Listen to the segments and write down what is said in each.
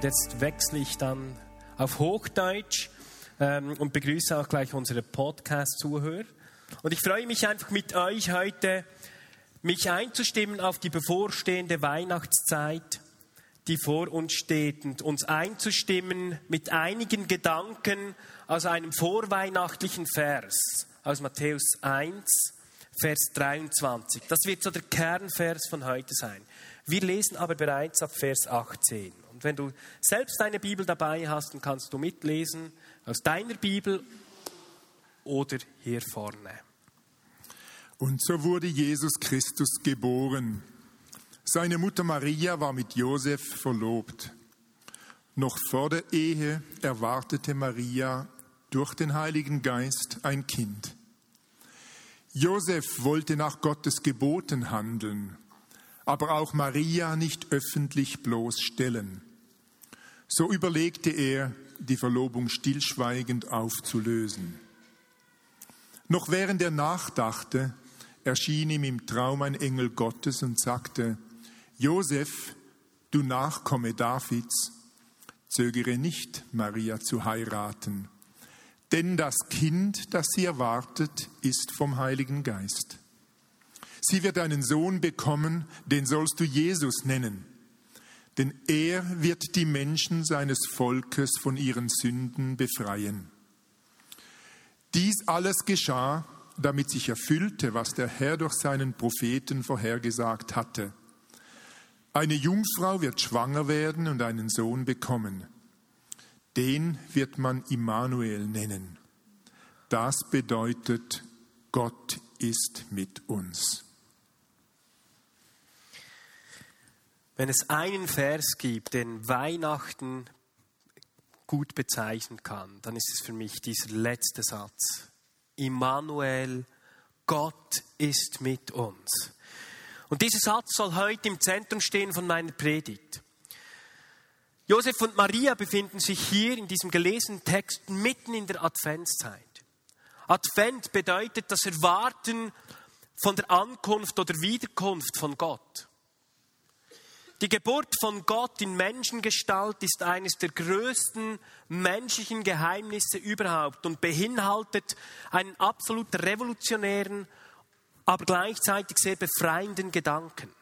Und jetzt wechsle ich dann auf Hochdeutsch ähm, und begrüße auch gleich unsere Podcast-Zuhörer. Und ich freue mich einfach mit euch heute, mich einzustimmen auf die bevorstehende Weihnachtszeit, die vor uns steht, und uns einzustimmen mit einigen Gedanken aus einem vorweihnachtlichen Vers aus Matthäus 1, Vers 23. Das wird so der Kernvers von heute sein. Wir lesen aber bereits ab Vers 18. Und wenn du selbst deine Bibel dabei hast, dann kannst du mitlesen aus deiner Bibel oder hier vorne. Und so wurde Jesus Christus geboren. Seine Mutter Maria war mit Josef verlobt. Noch vor der Ehe erwartete Maria durch den Heiligen Geist ein Kind. Josef wollte nach Gottes Geboten handeln, aber auch Maria nicht öffentlich bloßstellen. So überlegte er, die Verlobung stillschweigend aufzulösen. Noch während er nachdachte, erschien ihm im Traum ein Engel Gottes und sagte, Josef, du Nachkomme Davids, zögere nicht, Maria zu heiraten, denn das Kind, das sie erwartet, ist vom Heiligen Geist. Sie wird einen Sohn bekommen, den sollst du Jesus nennen denn er wird die Menschen seines Volkes von ihren Sünden befreien. Dies alles geschah, damit sich erfüllte, was der Herr durch seinen Propheten vorhergesagt hatte. Eine Jungfrau wird schwanger werden und einen Sohn bekommen. Den wird man Immanuel nennen. Das bedeutet, Gott ist mit uns. Wenn es einen Vers gibt, den Weihnachten gut bezeichnen kann, dann ist es für mich dieser letzte Satz. Immanuel, Gott ist mit uns. Und dieser Satz soll heute im Zentrum stehen von meiner Predigt. Josef und Maria befinden sich hier in diesem gelesenen Text mitten in der Adventszeit. Advent bedeutet das Erwarten von der Ankunft oder Wiederkunft von Gott. Die Geburt von Gott in Menschengestalt ist eines der größten menschlichen Geheimnisse überhaupt und beinhaltet einen absolut revolutionären, aber gleichzeitig sehr befreienden Gedanken.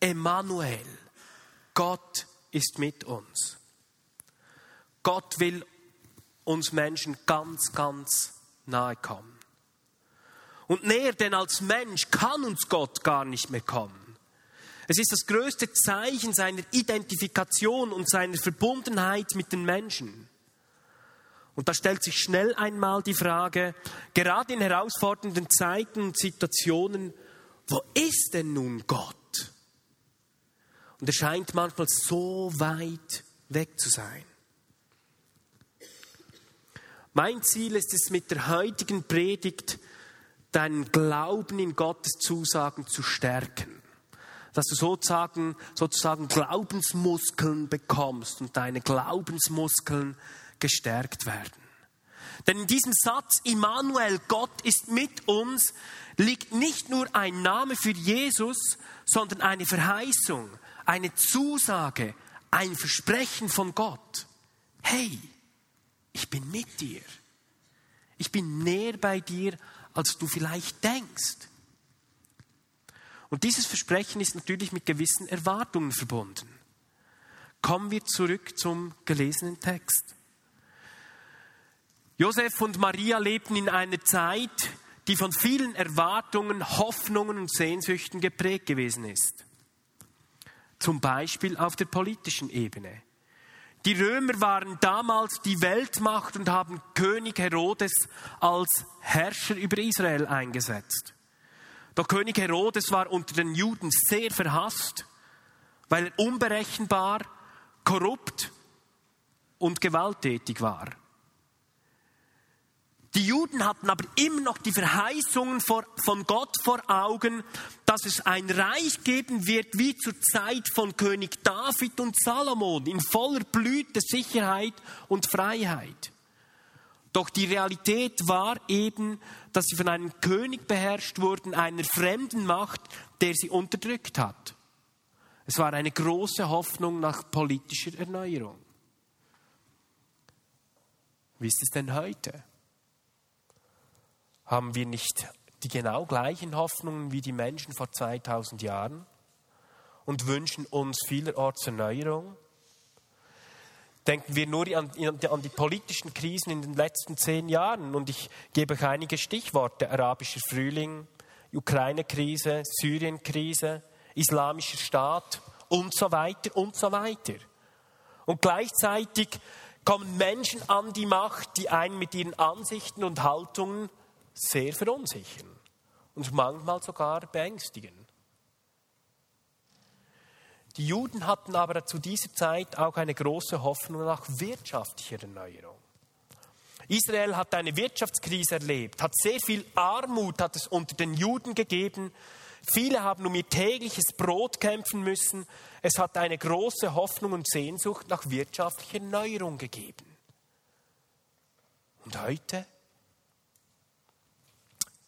Emmanuel, Gott ist mit uns. Gott will uns Menschen ganz, ganz nahe kommen. Und näher denn als Mensch kann uns Gott gar nicht mehr kommen. Es ist das größte Zeichen seiner Identifikation und seiner Verbundenheit mit den Menschen. Und da stellt sich schnell einmal die Frage, gerade in herausfordernden Zeiten und Situationen, wo ist denn nun Gott? Und er scheint manchmal so weit weg zu sein. Mein Ziel ist es mit der heutigen Predigt, deinen Glauben in Gottes Zusagen zu stärken dass du sozusagen, sozusagen Glaubensmuskeln bekommst und deine Glaubensmuskeln gestärkt werden. Denn in diesem Satz, Immanuel, Gott ist mit uns, liegt nicht nur ein Name für Jesus, sondern eine Verheißung, eine Zusage, ein Versprechen von Gott. Hey, ich bin mit dir. Ich bin näher bei dir, als du vielleicht denkst. Und dieses Versprechen ist natürlich mit gewissen Erwartungen verbunden. Kommen wir zurück zum gelesenen Text. Josef und Maria lebten in einer Zeit, die von vielen Erwartungen, Hoffnungen und Sehnsüchten geprägt gewesen ist. Zum Beispiel auf der politischen Ebene. Die Römer waren damals die Weltmacht und haben König Herodes als Herrscher über Israel eingesetzt. Doch König Herodes war unter den Juden sehr verhasst, weil er unberechenbar, korrupt und gewalttätig war. Die Juden hatten aber immer noch die Verheißungen von Gott vor Augen, dass es ein Reich geben wird wie zur Zeit von König David und Salomon in voller Blüte, Sicherheit und Freiheit. Doch die Realität war eben, dass sie von einem König beherrscht wurden, einer fremden Macht, der sie unterdrückt hat. Es war eine große Hoffnung nach politischer Erneuerung. Wie ist es denn heute? Haben wir nicht die genau gleichen Hoffnungen wie die Menschen vor 2000 Jahren und wünschen uns vielerorts Erneuerung? Denken wir nur an, an, die politischen Krisen in den letzten zehn Jahren. Und ich gebe euch einige Stichworte. Arabischer Frühling, Ukraine-Krise, Syrien-Krise, Islamischer Staat und so weiter und so weiter. Und gleichzeitig kommen Menschen an die Macht, die einen mit ihren Ansichten und Haltungen sehr verunsichern und manchmal sogar beängstigen. Die Juden hatten aber zu dieser Zeit auch eine große Hoffnung nach wirtschaftlicher Erneuerung. Israel hat eine Wirtschaftskrise erlebt, hat sehr viel Armut hat es unter den Juden gegeben. Viele haben um ihr tägliches Brot kämpfen müssen. Es hat eine große Hoffnung und Sehnsucht nach wirtschaftlicher Erneuerung gegeben. Und heute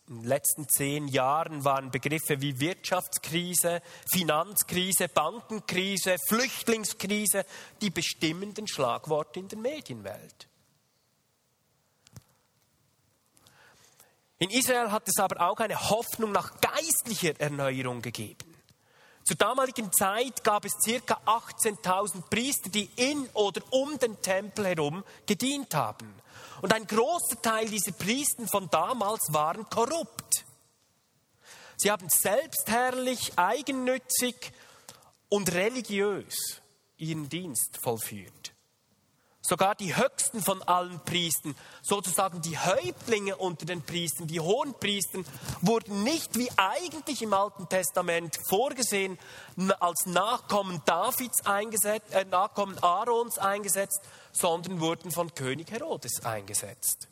in den letzten zehn Jahren waren Begriffe wie Wirtschaftskrise, Finanzkrise, Bankenkrise, Flüchtlingskrise die bestimmenden Schlagworte in der Medienwelt. In Israel hat es aber auch eine Hoffnung nach geistlicher Erneuerung gegeben. Zur damaligen Zeit gab es circa 18.000 Priester, die in oder um den Tempel herum gedient haben. Und ein großer Teil dieser Priester von damals waren korrupt. Sie haben selbstherrlich, eigennützig und religiös ihren Dienst vollführt. Sogar die höchsten von allen Priestern, sozusagen die Häuptlinge unter den Priestern, die hohen Priestern, wurden nicht wie eigentlich im Alten Testament vorgesehen als Nachkommen Davids eingesetzt, äh, Nachkommen Aarons eingesetzt, sondern wurden von König Herodes eingesetzt.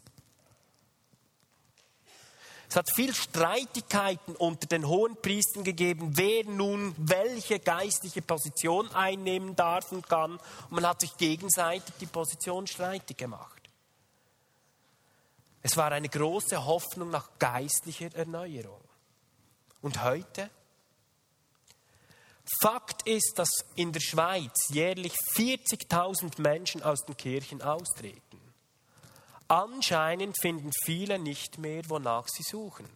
Es hat viel Streitigkeiten unter den hohen Priestern gegeben, wer nun welche geistliche Position einnehmen darf und kann. Und man hat sich gegenseitig die Position streitig gemacht. Es war eine große Hoffnung nach geistlicher Erneuerung. Und heute? Fakt ist, dass in der Schweiz jährlich 40.000 Menschen aus den Kirchen austreten. Anscheinend finden viele nicht mehr, wonach sie suchen.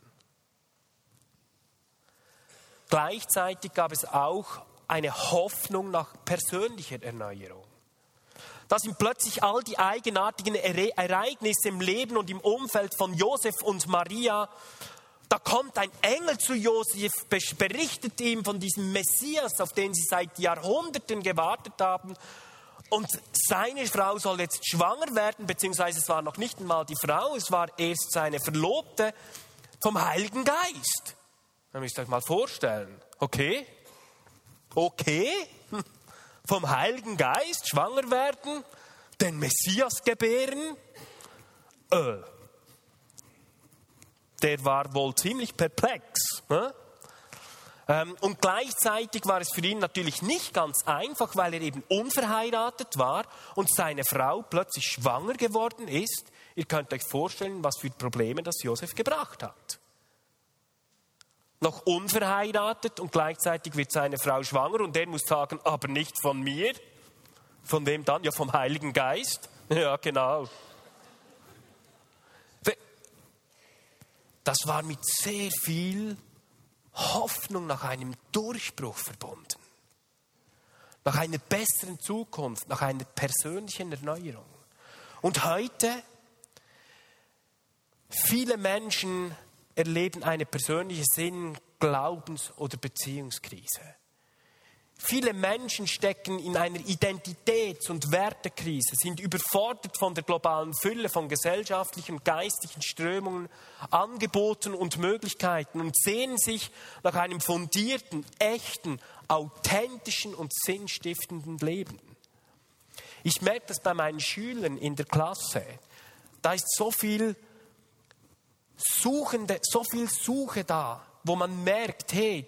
Gleichzeitig gab es auch eine Hoffnung nach persönlicher Erneuerung. Da sind plötzlich all die eigenartigen Ereignisse im Leben und im Umfeld von Josef und Maria. Da kommt ein Engel zu Josef, berichtet ihm von diesem Messias, auf den sie seit Jahrhunderten gewartet haben. Und seine Frau soll jetzt schwanger werden, beziehungsweise es war noch nicht einmal die Frau, es war erst seine Verlobte vom Heiligen Geist. Da müsst ihr euch mal vorstellen. Okay? Okay? Vom Heiligen Geist schwanger werden, den Messias gebären? Äh. Der war wohl ziemlich perplex. Ne? Ähm, und gleichzeitig war es für ihn natürlich nicht ganz einfach, weil er eben unverheiratet war und seine Frau plötzlich schwanger geworden ist. Ihr könnt euch vorstellen, was für Probleme das Josef gebracht hat. Noch unverheiratet und gleichzeitig wird seine Frau schwanger und er muss sagen, aber nicht von mir. Von wem dann? Ja, vom Heiligen Geist. Ja, genau. Das war mit sehr viel Hoffnung nach einem Durchbruch verbunden. Nach einer besseren Zukunft, nach einer persönlichen Erneuerung. Und heute, viele Menschen erleben eine persönliche Sinn-, Glaubens- oder Beziehungskrise. Viele Menschen stecken in einer Identitäts- und Wertekrise, sind überfordert von der globalen Fülle von gesellschaftlichen und geistlichen Strömungen, Angeboten und Möglichkeiten und sehnen sich nach einem fundierten, echten, authentischen und sinnstiftenden Leben. Ich merke das bei meinen Schülern in der Klasse. Da ist so viel Suchende, so viel Suche da, wo man merkt, hey,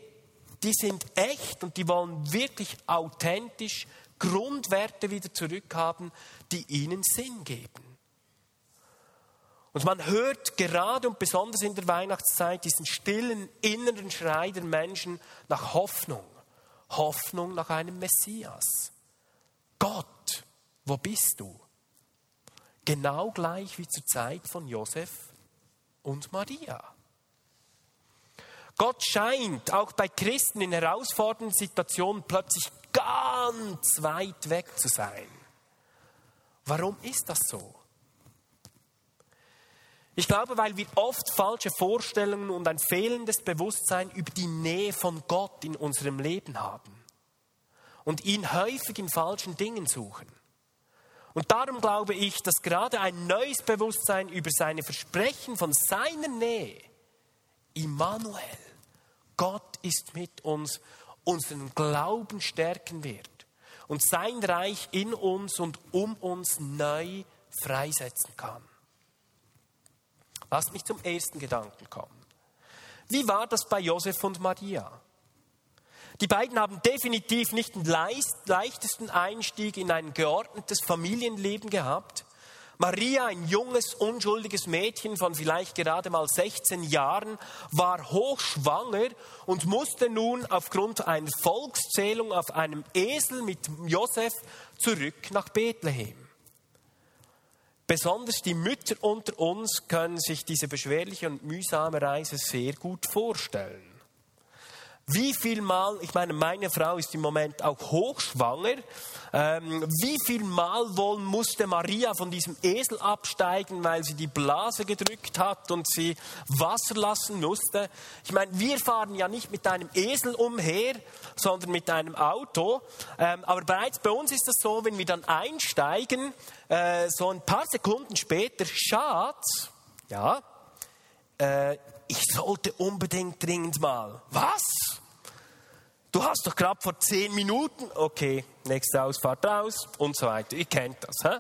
die sind echt und die wollen wirklich authentisch Grundwerte wieder zurückhaben, die ihnen Sinn geben. Und man hört gerade und besonders in der Weihnachtszeit diesen stillen inneren Schrei der Menschen nach Hoffnung. Hoffnung nach einem Messias. Gott, wo bist du? Genau gleich wie zur Zeit von Josef und Maria. Gott scheint auch bei Christen in herausfordernden Situationen plötzlich ganz weit weg zu sein. Warum ist das so? Ich glaube, weil wir oft falsche Vorstellungen und ein fehlendes Bewusstsein über die Nähe von Gott in unserem Leben haben und ihn häufig in falschen Dingen suchen. Und darum glaube ich, dass gerade ein neues Bewusstsein über seine Versprechen von seiner Nähe, Immanuel, Gott ist mit uns, unseren Glauben stärken wird und sein Reich in uns und um uns neu freisetzen kann. Lass mich zum ersten Gedanken kommen. Wie war das bei Josef und Maria? Die beiden haben definitiv nicht den leichtesten Einstieg in ein geordnetes Familienleben gehabt. Maria, ein junges, unschuldiges Mädchen von vielleicht gerade mal 16 Jahren, war hochschwanger und musste nun aufgrund einer Volkszählung auf einem Esel mit Josef zurück nach Bethlehem. Besonders die Mütter unter uns können sich diese beschwerliche und mühsame Reise sehr gut vorstellen. Wie viel Mal, ich meine, meine Frau ist im Moment auch hochschwanger, ähm, wie viel Mal wohl musste Maria von diesem Esel absteigen, weil sie die Blase gedrückt hat und sie Wasser lassen musste? Ich meine, wir fahren ja nicht mit einem Esel umher, sondern mit einem Auto. Ähm, aber bereits bei uns ist das so, wenn wir dann einsteigen, äh, so ein paar Sekunden später, Schatz, ja, äh, ich sollte unbedingt dringend mal. Was? Du hast doch gerade vor zehn Minuten, okay, nächste Ausfahrt raus und so weiter. Ihr kennt das. Hä?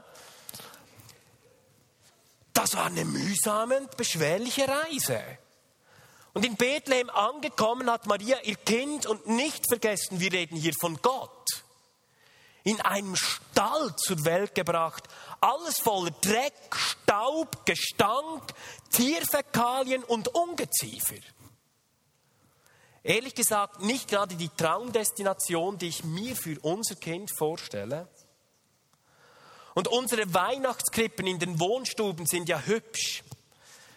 Das war eine mühsame und beschwerliche Reise. Und in Bethlehem angekommen hat Maria ihr Kind und nicht vergessen, wir reden hier von Gott in einem Stall zur Welt gebracht. Alles voller Dreck, Staub, Gestank, Tierfäkalien und Ungeziefer. Ehrlich gesagt, nicht gerade die Traumdestination, die ich mir für unser Kind vorstelle. Und unsere Weihnachtskrippen in den Wohnstuben sind ja hübsch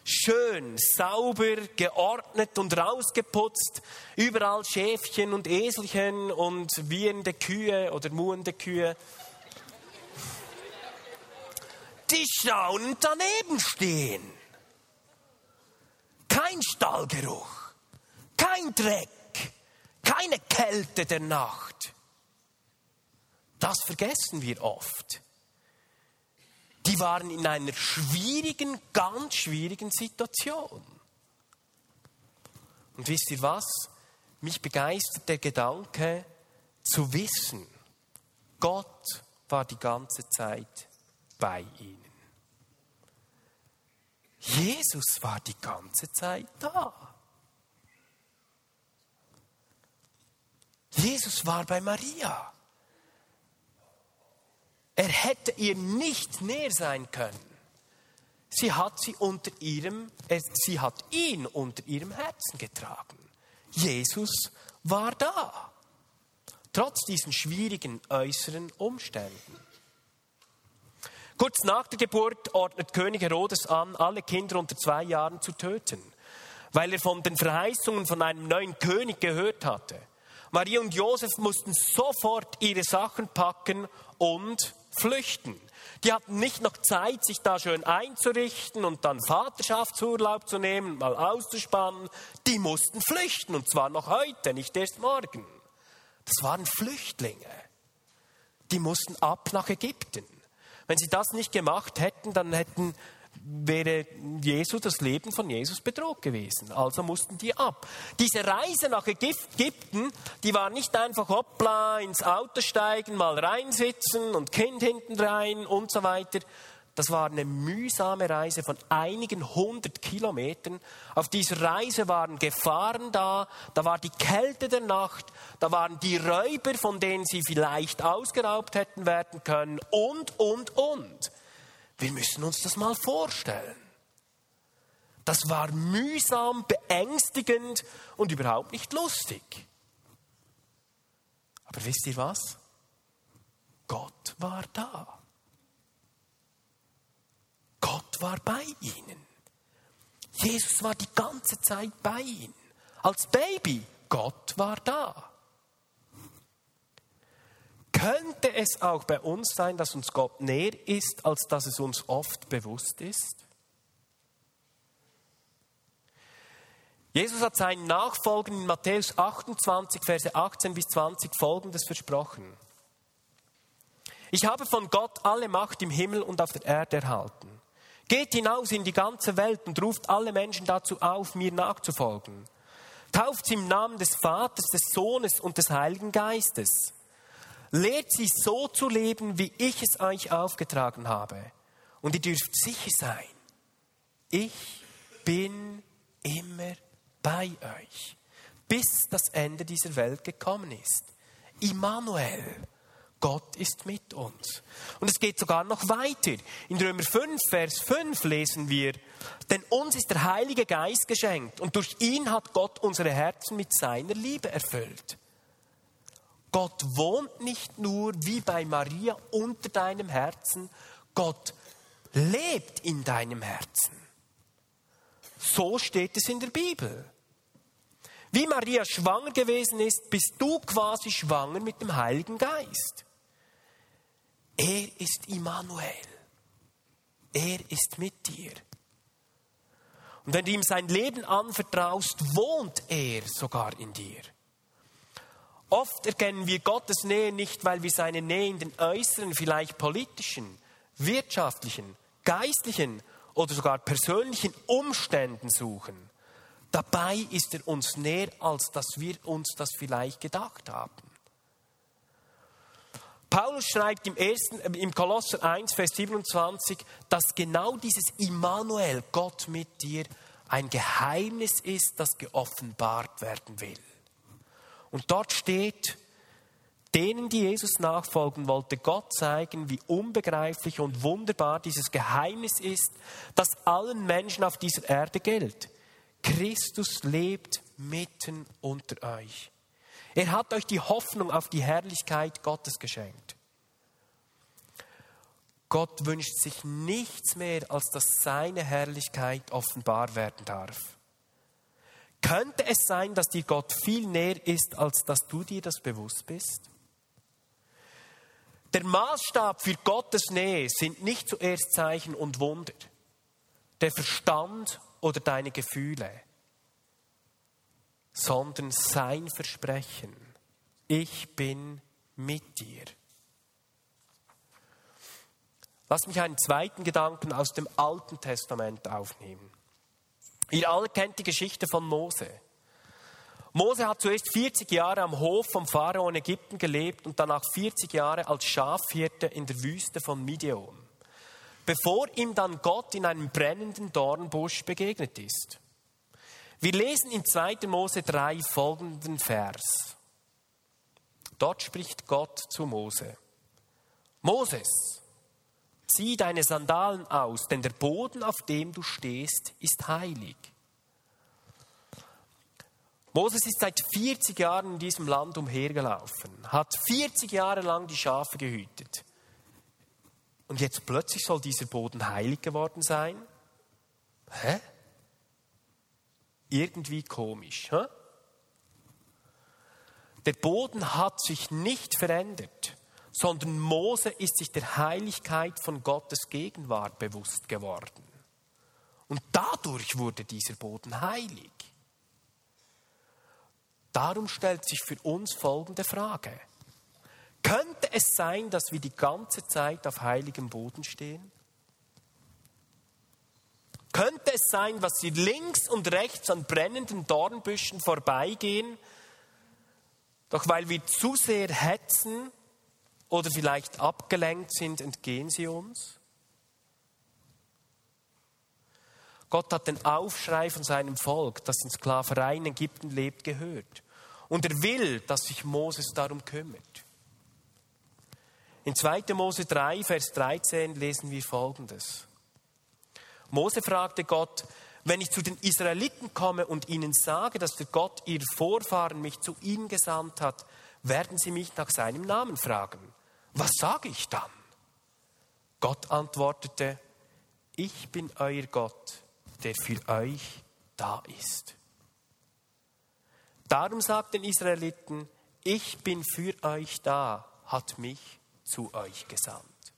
schön, sauber, geordnet und rausgeputzt. Überall Schäfchen und Eselchen und wiehende Kühe oder muhende Kühe. Die staunend daneben stehen. Kein Stallgeruch, kein Dreck, keine Kälte der Nacht. Das vergessen wir oft die waren in einer schwierigen, ganz schwierigen Situation. Und wisst ihr was? Mich begeistert der Gedanke zu wissen, Gott war die ganze Zeit bei ihnen. Jesus war die ganze Zeit da. Jesus war bei Maria. Er hätte ihr nicht näher sein können. Sie hat sie unter ihrem, äh, sie hat ihn unter ihrem Herzen getragen. Jesus war da. Trotz diesen schwierigen äußeren Umständen. Kurz nach der Geburt ordnet König Herodes an, alle Kinder unter zwei Jahren zu töten, weil er von den Verheißungen von einem neuen König gehört hatte. Maria und Josef mussten sofort ihre Sachen packen und flüchten. Die hatten nicht noch Zeit, sich da schön einzurichten und dann Vaterschaftsurlaub zu nehmen, mal auszuspannen. Die mussten flüchten und zwar noch heute, nicht erst morgen. Das waren Flüchtlinge. Die mussten ab nach Ägypten. Wenn sie das nicht gemacht hätten, dann hätten wäre Jesus, das Leben von Jesus bedroht gewesen. Also mussten die ab. Diese Reise nach Ägypten, die war nicht einfach hoppla, ins Auto steigen, mal reinsitzen und Kind hinten rein und so weiter. Das war eine mühsame Reise von einigen hundert Kilometern. Auf dieser Reise waren Gefahren da, da war die Kälte der Nacht, da waren die Räuber, von denen sie vielleicht ausgeraubt hätten werden können und, und, und. Wir müssen uns das mal vorstellen. Das war mühsam, beängstigend und überhaupt nicht lustig. Aber wisst ihr was? Gott war da. Gott war bei ihnen. Jesus war die ganze Zeit bei ihnen. Als Baby, Gott war da. Könnte es auch bei uns sein, dass uns Gott näher ist, als dass es uns oft bewusst ist? Jesus hat seinen Nachfolgern in Matthäus 28, Verse 18 bis 20 Folgendes versprochen. Ich habe von Gott alle Macht im Himmel und auf der Erde erhalten. Geht hinaus in die ganze Welt und ruft alle Menschen dazu auf, mir nachzufolgen. Tauft sie im Namen des Vaters, des Sohnes und des Heiligen Geistes Lehrt sie so zu leben, wie ich es euch aufgetragen habe. Und ihr dürft sicher sein, ich bin immer bei euch, bis das Ende dieser Welt gekommen ist. Immanuel, Gott ist mit uns. Und es geht sogar noch weiter. In Römer 5, Vers 5 lesen wir, denn uns ist der Heilige Geist geschenkt und durch ihn hat Gott unsere Herzen mit seiner Liebe erfüllt. Gott wohnt nicht nur wie bei Maria unter deinem Herzen, Gott lebt in deinem Herzen. So steht es in der Bibel. Wie Maria schwanger gewesen ist, bist du quasi schwanger mit dem Heiligen Geist. Er ist Immanuel. Er ist mit dir. Und wenn du ihm sein Leben anvertraust, wohnt er sogar in dir. Oft erkennen wir Gottes Nähe nicht, weil wir seine Nähe in den äußeren, vielleicht politischen, wirtschaftlichen, geistlichen oder sogar persönlichen Umständen suchen. Dabei ist er uns näher, als dass wir uns das vielleicht gedacht haben. Paulus schreibt im, ersten, äh, im Kolosser 1, Vers 27, dass genau dieses Immanuel, Gott mit dir, ein Geheimnis ist, das geoffenbart werden will. Und dort steht, denen, die Jesus nachfolgen, wollte Gott zeigen, wie unbegreiflich und wunderbar dieses Geheimnis ist, das allen Menschen auf dieser Erde gilt. Christus lebt mitten unter euch. Er hat euch die Hoffnung auf die Herrlichkeit Gottes geschenkt. Gott wünscht sich nichts mehr, als dass seine Herrlichkeit offenbar werden darf. Könnte es sein, dass dir Gott viel näher ist, als dass du dir das bewusst bist? Der Maßstab für Gottes Nähe sind nicht zuerst Zeichen und Wunder, der Verstand oder deine Gefühle, sondern sein Versprechen. Ich bin mit dir. Lass mich einen zweiten Gedanken aus dem Alten Testament aufnehmen. Ihr alle kennt die Geschichte von Mose. Mose hat zuerst 40 Jahre am Hof vom Pharao in Ägypten gelebt und danach 40 Jahre als Schafhirte in der Wüste von Midian, bevor ihm dann Gott in einem brennenden Dornbusch begegnet ist. Wir lesen in 2. Mose 3 folgenden Vers. Dort spricht Gott zu Mose. Moses, Zieh deine Sandalen aus, denn der Boden, auf dem du stehst, ist heilig. Moses ist seit 40 Jahren in diesem Land umhergelaufen, hat 40 Jahre lang die Schafe gehütet. Und jetzt plötzlich soll dieser Boden heilig geworden sein? Hä? Irgendwie komisch. Hä? Der Boden hat sich nicht verändert sondern Mose ist sich der Heiligkeit von Gottes Gegenwart bewusst geworden. Und dadurch wurde dieser Boden heilig. Darum stellt sich für uns folgende Frage. Könnte es sein, dass wir die ganze Zeit auf heiligem Boden stehen? Könnte es sein, dass sie links und rechts an brennenden Dornbüschen vorbeigehen, doch weil wir zu sehr hetzen oder vielleicht abgelenkt sind, entgehen sie uns? Gott hat den Aufschrei von seinem Volk, das in Sklaverei in Ägypten lebt, gehört. Und er will, dass sich Moses darum kümmert. In 2. Mose 3, Vers 13 lesen wir Folgendes. Mose fragte Gott, wenn ich zu den Israeliten komme und ihnen sage, dass der Gott, ihr Vorfahren, mich zu ihnen gesandt hat, werden sie mich nach seinem Namen fragen. Was sage ich dann? Gott antwortete, ich bin euer Gott, der für euch da ist. Darum sagt den Israeliten, ich bin für euch da, hat mich zu euch gesandt.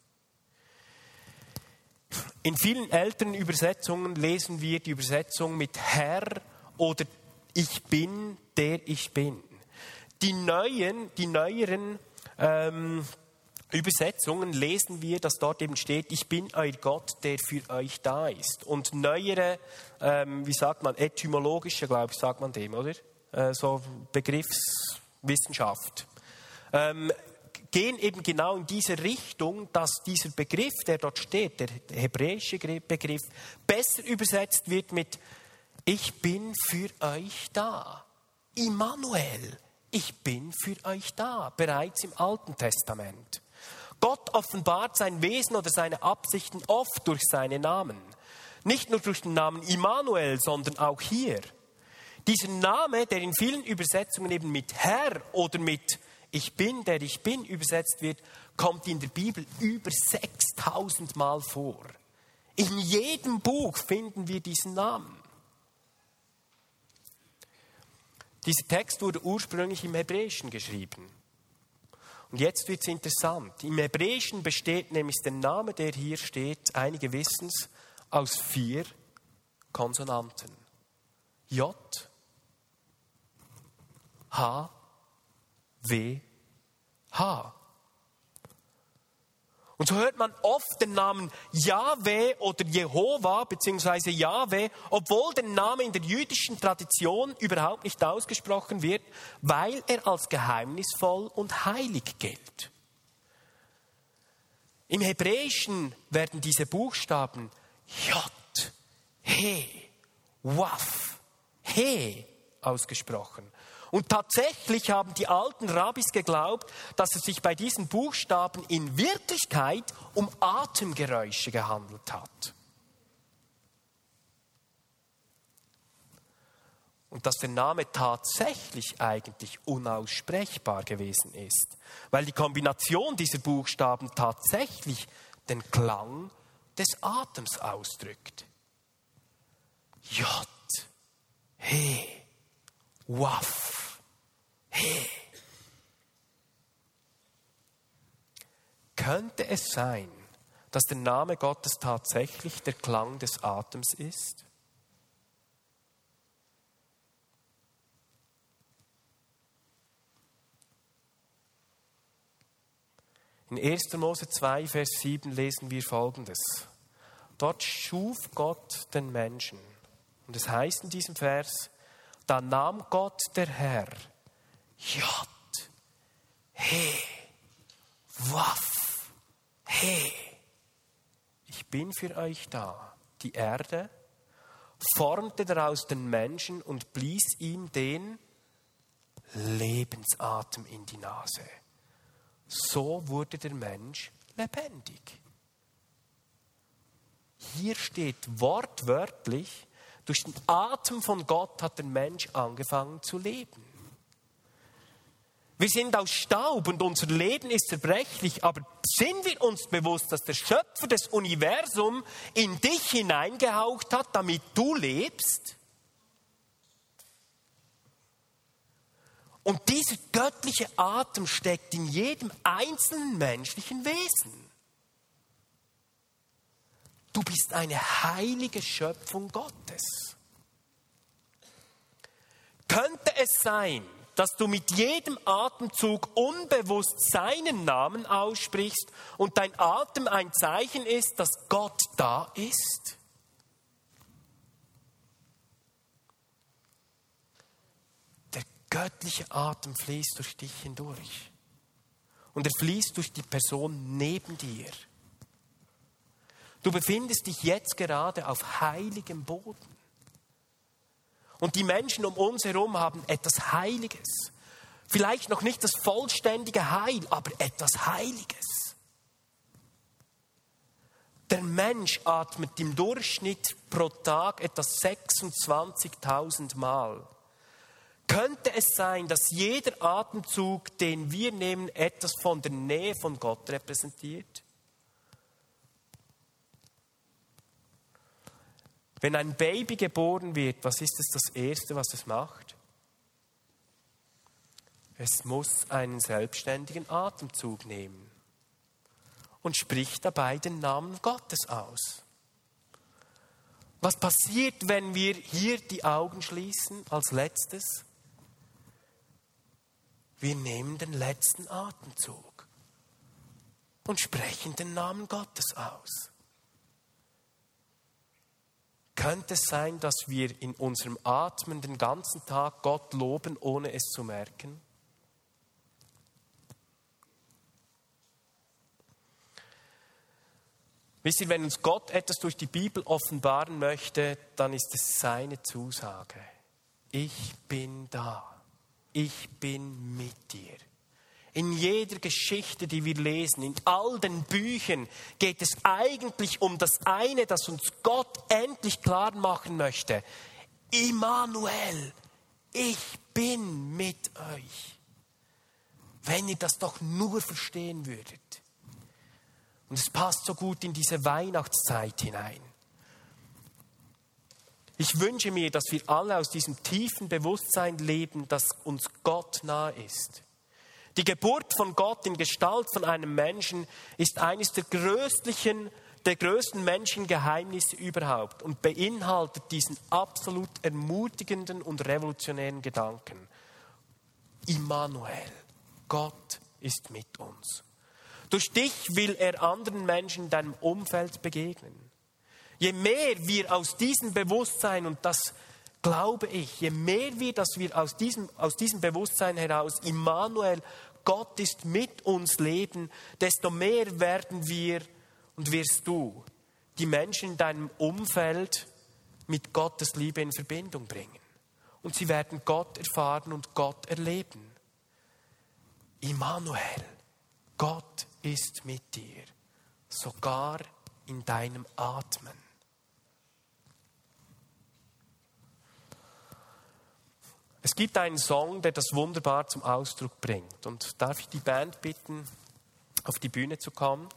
In vielen älteren Übersetzungen lesen wir die Übersetzung mit Herr oder ich bin, der ich bin. Die neuen, die neueren ähm, Übersetzungen lesen wir, dass dort eben steht, ich bin euer Gott, der für euch da ist. Und neuere, ähm, wie sagt man, etymologische, glaube ich, sagt man dem, oder? Äh, so Begriffswissenschaft, ähm, gehen eben genau in diese Richtung, dass dieser Begriff, der dort steht, der hebräische Begriff, besser übersetzt wird mit Ich bin für euch da. Immanuel, ich bin für euch da, bereits im Alten Testament. Gott offenbart sein Wesen oder seine Absichten oft durch seine Namen. Nicht nur durch den Namen Immanuel, sondern auch hier. Dieser Name, der in vielen Übersetzungen eben mit Herr oder mit Ich bin, der ich bin übersetzt wird, kommt in der Bibel über 6000 Mal vor. In jedem Buch finden wir diesen Namen. Dieser Text wurde ursprünglich im Hebräischen geschrieben. Und jetzt wird es interessant. Im Hebräischen besteht nämlich der Name, der hier steht, einige wissen es, aus vier Konsonanten. J, H, W, H. Und so hört man oft den Namen Yahweh oder Jehova bzw. Yahweh, obwohl der Name in der jüdischen Tradition überhaupt nicht ausgesprochen wird, weil er als geheimnisvoll und heilig gilt. Im Hebräischen werden diese Buchstaben J, He, Waf, He ausgesprochen. Und tatsächlich haben die alten Rabbis geglaubt, dass es sich bei diesen Buchstaben in Wirklichkeit um Atemgeräusche gehandelt hat. Und dass der Name tatsächlich eigentlich unaussprechbar gewesen ist, weil die Kombination dieser Buchstaben tatsächlich den Klang des Atems ausdrückt. J, He, Waf. Könnte es sein, dass der Name Gottes tatsächlich der Klang des Atems ist? In 1. Mose 2, Vers 7 lesen wir folgendes. Dort schuf Gott den Menschen. Und es heißt in diesem Vers, da nahm Gott der Herr J, He, Waf, He. Ich bin für euch da. Die Erde formte daraus den Menschen und blies ihm den Lebensatem in die Nase. So wurde der Mensch lebendig. Hier steht wortwörtlich, durch den Atem von Gott hat der Mensch angefangen zu leben. Wir sind aus Staub und unser Leben ist zerbrechlich, aber sind wir uns bewusst, dass der Schöpfer des Universums in dich hineingehaucht hat, damit du lebst? Und dieser göttliche Atem steckt in jedem einzelnen menschlichen Wesen. Du bist eine heilige Schöpfung Gottes. Könnte es sein, dass du mit jedem Atemzug unbewusst seinen Namen aussprichst und dein Atem ein Zeichen ist, dass Gott da ist? Der göttliche Atem fließt durch dich hindurch und er fließt durch die Person neben dir. Du befindest dich jetzt gerade auf heiligem Boden. Und die Menschen um uns herum haben etwas Heiliges. Vielleicht noch nicht das vollständige Heil, aber etwas Heiliges. Der Mensch atmet im Durchschnitt pro Tag etwa 26.000 Mal. Könnte es sein, dass jeder Atemzug, den wir nehmen, etwas von der Nähe von Gott repräsentiert? Wenn ein Baby geboren wird, was ist es das Erste, was es macht? Es muss einen selbstständigen Atemzug nehmen und spricht dabei den Namen Gottes aus. Was passiert, wenn wir hier die Augen schließen als letztes? Wir nehmen den letzten Atemzug und sprechen den Namen Gottes aus. Könnte es sein, dass wir in unserem Atmen den ganzen Tag Gott loben, ohne es zu merken? Wisst ihr, wenn uns Gott etwas durch die Bibel offenbaren möchte, dann ist es seine Zusage. Ich bin da. Ich bin mit dir. In jeder Geschichte, die wir lesen, in all den Büchern geht es eigentlich um das eine, das uns Gott endlich klar machen möchte. Immanuel, ich bin mit euch. Wenn ihr das doch nur verstehen würdet. Und es passt so gut in diese Weihnachtszeit hinein. Ich wünsche mir, dass wir alle aus diesem tiefen Bewusstsein leben, dass uns Gott nahe ist. Die Geburt von Gott in Gestalt von einem Menschen ist eines der größten, der größten Menschengeheimnisse überhaupt und beinhaltet diesen absolut ermutigenden und revolutionären Gedanken. Immanuel, Gott ist mit uns. Durch dich will er anderen Menschen in deinem Umfeld begegnen. Je mehr wir aus diesem Bewusstsein, und das glaube ich, je mehr wir, dass wir aus diesem, aus diesem Bewusstsein heraus, Immanuel, Gott ist mit uns leben, desto mehr werden wir und wirst du die Menschen in deinem Umfeld mit Gottes Liebe in Verbindung bringen. Und sie werden Gott erfahren und Gott erleben. Immanuel, Gott ist mit dir, sogar in deinem Atmen. Es gibt einen Song, der das wunderbar zum Ausdruck bringt. Und darf ich die Band bitten, auf die Bühne zu kommen?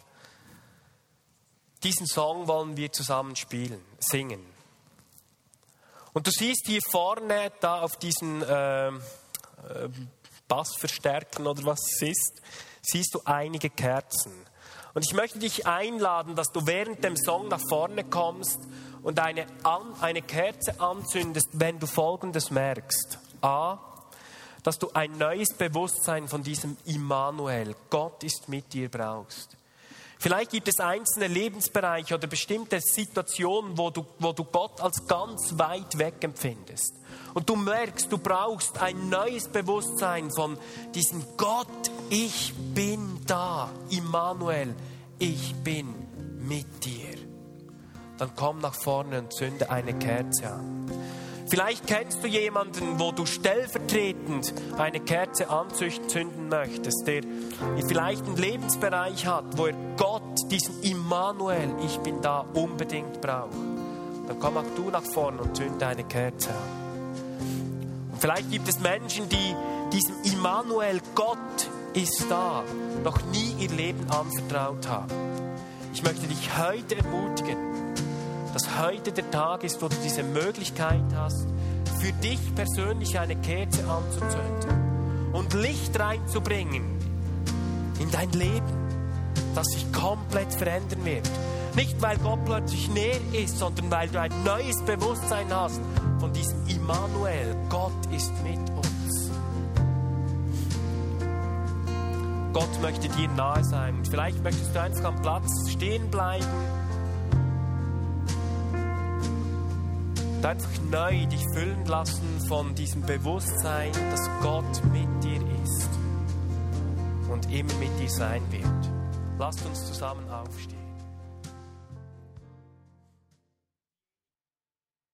Diesen Song wollen wir zusammen spielen, singen. Und du siehst hier vorne, da auf diesen äh, äh, Bassverstärkern oder was es ist, siehst du einige Kerzen. Und ich möchte dich einladen, dass du während dem Song nach vorne kommst und eine, eine Kerze anzündest, wenn du Folgendes merkst. A, dass du ein neues Bewusstsein von diesem Immanuel, Gott ist mit dir, brauchst. Vielleicht gibt es einzelne Lebensbereiche oder bestimmte Situationen, wo du, wo du Gott als ganz weit weg empfindest. Und du merkst, du brauchst ein neues Bewusstsein von diesem Gott, ich bin da, Immanuel, ich bin mit dir. Dann komm nach vorne und zünde eine Kerze an. Vielleicht kennst du jemanden, wo du stellvertretend eine Kerze anzünden möchtest, der vielleicht einen Lebensbereich hat, wo er Gott, diesen Immanuel, ich bin da, unbedingt braucht. Dann komm auch du nach vorne und zünde eine Kerze an. Vielleicht gibt es Menschen, die diesem Immanuel, Gott ist da, noch nie ihr Leben anvertraut haben. Ich möchte dich heute ermutigen, dass heute der Tag ist, wo du diese Möglichkeit hast, für dich persönlich eine Kerze anzuzünden und Licht reinzubringen in dein Leben, das sich komplett verändern wird. Nicht, weil Gott plötzlich näher ist, sondern weil du ein neues Bewusstsein hast von diesem Immanuel. Gott ist mit uns. Gott möchte dir nahe sein. vielleicht möchtest du einfach am Platz stehen bleiben. Einfach neu dich füllen lassen von diesem Bewusstsein, dass Gott mit dir ist und immer mit dir sein wird. Lasst uns zusammen aufstehen.